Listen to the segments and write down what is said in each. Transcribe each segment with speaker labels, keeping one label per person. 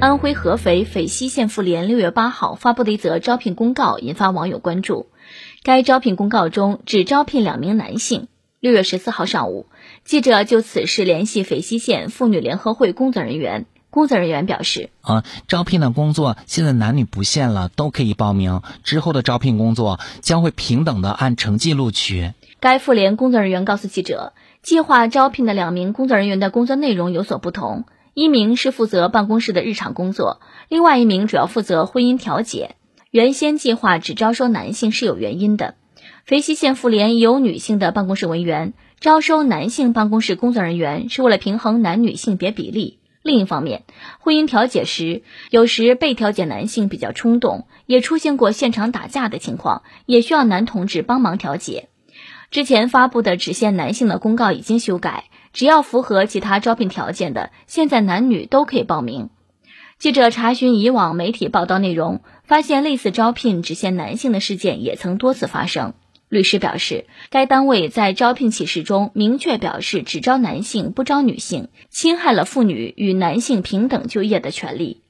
Speaker 1: 安徽合肥肥西县妇联六月八号发布的一则招聘公告引发网友关注。该招聘公告中只招聘两名男性。六月十四号上午，记者就此事联系肥西县妇女联合会工作人员，工作人员表示：
Speaker 2: 啊，招聘的工作现在男女不限了，都可以报名。之后的招聘工作将会平等的按成绩录取。
Speaker 1: 该妇联工作人员告诉记者，计划招聘的两名工作人员的工作内容有所不同。一名是负责办公室的日常工作，另外一名主要负责婚姻调解。原先计划只招收男性是有原因的。肥西县妇联有女性的办公室文员，招收男性办公室工作人员是为了平衡男女性别比例。另一方面，婚姻调解时，有时被调解男性比较冲动，也出现过现场打架的情况，也需要男同志帮忙调解。之前发布的只限男性的公告已经修改。只要符合其他招聘条件的，现在男女都可以报名。记者查询以往媒体报道内容，发现类似招聘只限男性的事件也曾多次发生。律师表示，该单位在招聘启事中明确表示只招男性不招女性，侵害了妇女与男性平等就业的权利。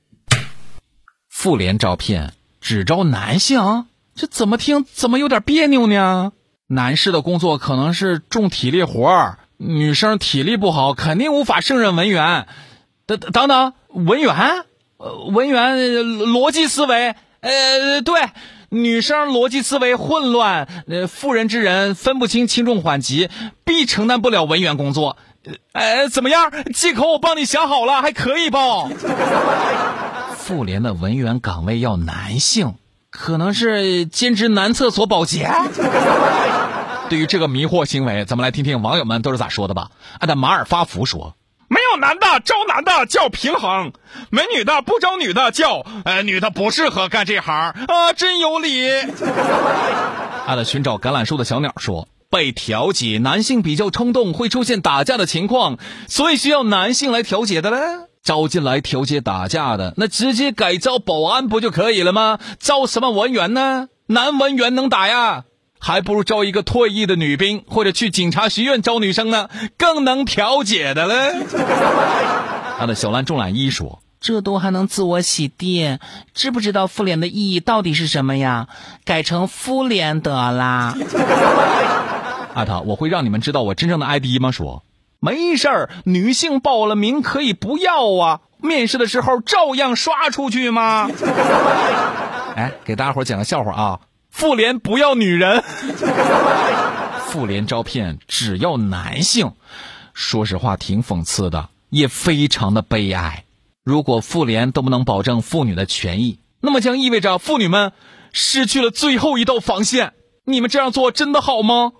Speaker 2: 妇联招聘只招男性，这怎么听怎么有点别扭呢？男士的工作可能是重体力活儿。女生体力不好，肯定无法胜任文员。等等等，文员，文员逻辑思维，呃，对，女生逻辑思维混乱，呃，妇人之仁分不清轻重缓急，必承担不了文员工作。呃，怎么样？借口我帮你想好了，还可以不？妇联的文员岗位要男性，可能是兼职男厕所保洁。对于这个迷惑行为，咱们来听听网友们都是咋说的吧。按照马尔发福说：“
Speaker 3: 没有男的招男的叫平衡，没女的不招女的叫呃女的不适合干这行啊，真有理。”
Speaker 2: 按照寻找橄榄树的小鸟说：“被调解，男性比较冲动，会出现打架的情况，所以需要男性来调解的嘞。招进来调解打架的，那直接改招保安不就可以了吗？招什么文员呢？男文员能打呀？”还不如招一个退役的女兵，或者去警察学院招女生呢，更能调解的嘞。他的小兰重懒一说：“这都还能自我洗地，知不知道妇联的意义到底是什么呀？改成妇联得啦。”阿桃，我会让你们知道我真正的 ID 吗？说没事儿，女性报了名可以不要啊，面试的时候照样刷出去吗？哎，给大家伙讲个笑话啊。妇联不要女人，妇联招聘只要男性，说实话挺讽刺的，也非常的悲哀。如果妇联都不能保证妇女的权益，那么将意味着妇女们失去了最后一道防线。你们这样做真的好吗？